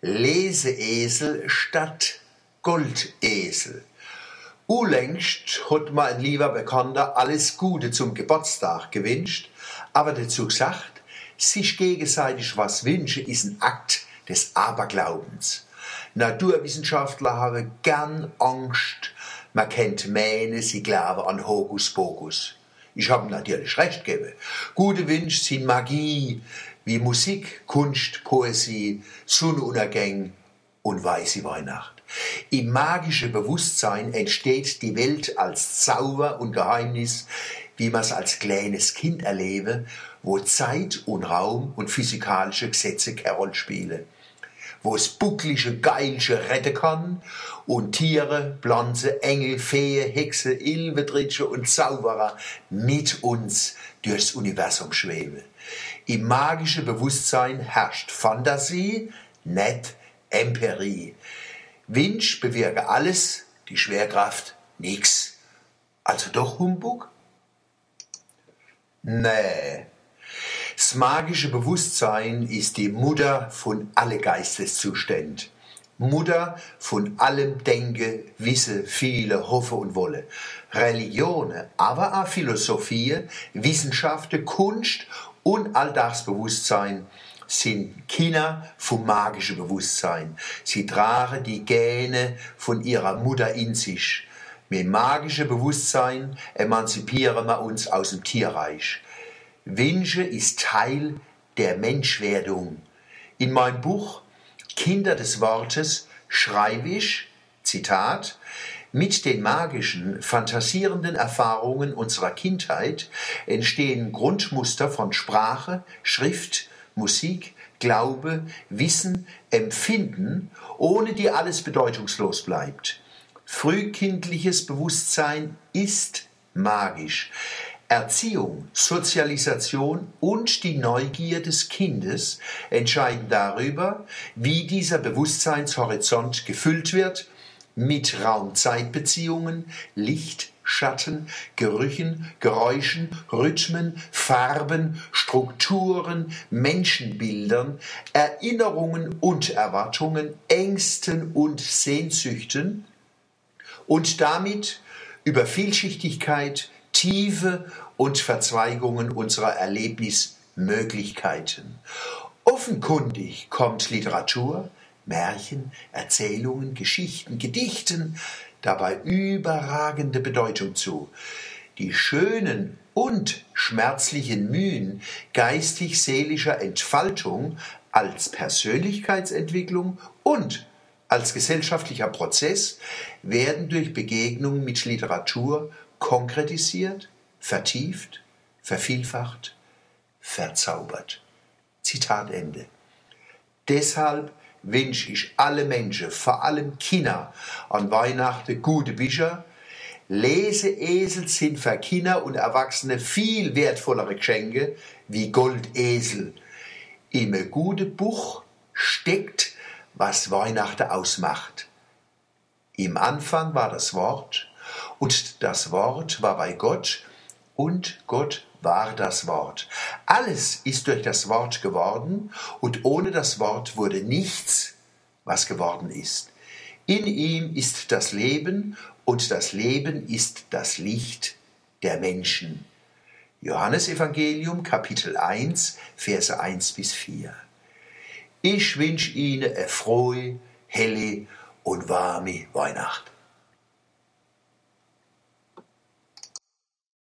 Leseesel statt Goldesel. Unlängst hat mir ein lieber Bekannter alles Gute zum Geburtstag gewünscht, aber dazu gesagt, sich gegenseitig was wünschen ist ein Akt des Aberglaubens. Naturwissenschaftler haben gern Angst, man kennt Mähne, sie glauben an Hokuspokus. Ich habe natürlich recht gegeben. Gute Wünsche sind Magie, wie Musik, Kunst, Poesie, Sonnenuntergänge und weiße Weihnacht. Im magischen Bewusstsein entsteht die Welt als Zauber und Geheimnis, wie man es als kleines Kind erlebe, wo Zeit und Raum und physikalische Gesetze Rolle spielen wo es bucklige Geilsche retten kann und Tiere, Pflanzen, Engel, Fee, Hexe, Ilvetritsche und Zauberer mit uns durchs Universum schweben. Im magischen Bewusstsein herrscht Fantasie, nicht Empirie. Wünsch bewirke alles, die Schwerkraft nix. Also doch Humbug? Nee. Das magische Bewusstsein ist die Mutter von alle Geisteszuständen. Mutter von allem Denke, Wisse, Viele, Hoffe und Wolle. Religionen, aber auch Philosophie, Wissenschaften, Kunst und Alltagsbewusstsein sind Kinder vom magischen Bewusstsein. Sie tragen die Gene von ihrer Mutter in sich. Mit magischem Bewusstsein emanzipieren wir uns aus dem Tierreich. Wünsche ist Teil der Menschwerdung. In meinem Buch Kinder des Wortes schreibe ich, Zitat, mit den magischen, fantasierenden Erfahrungen unserer Kindheit entstehen Grundmuster von Sprache, Schrift, Musik, Glaube, Wissen, Empfinden, ohne die alles bedeutungslos bleibt. Frühkindliches Bewusstsein ist magisch. Erziehung, Sozialisation und die Neugier des Kindes entscheiden darüber, wie dieser Bewusstseinshorizont gefüllt wird mit Raum-Zeit-Beziehungen, Licht, Schatten, Gerüchen, Geräuschen, Rhythmen, Farben, Strukturen, Menschenbildern, Erinnerungen und Erwartungen, Ängsten und Sehnsüchten und damit über Vielschichtigkeit, Tiefe und Verzweigungen unserer Erlebnismöglichkeiten. Offenkundig kommt Literatur, Märchen, Erzählungen, Geschichten, Gedichten dabei überragende Bedeutung zu. Die schönen und schmerzlichen Mühen geistig-seelischer Entfaltung als Persönlichkeitsentwicklung und als gesellschaftlicher Prozess werden durch Begegnungen mit Literatur konkretisiert, vertieft, vervielfacht, verzaubert. Zitat Ende. Deshalb wünsche ich alle Menschen, vor allem Kinder, an Weihnachten gute Bücher. Leseesel sind für Kinder und Erwachsene viel wertvollere Geschenke wie Goldesel. Im guten Buch steckt, was Weihnachten ausmacht. Im Anfang war das Wort und das Wort war bei Gott und Gott war das Wort. Alles ist durch das Wort geworden und ohne das Wort wurde nichts, was geworden ist. In ihm ist das Leben und das Leben ist das Licht der Menschen. Johannes Evangelium Kapitel 1 Verse 1 bis 4. Ich wünsche Ihnen eine frohe, helle und warme Weihnacht.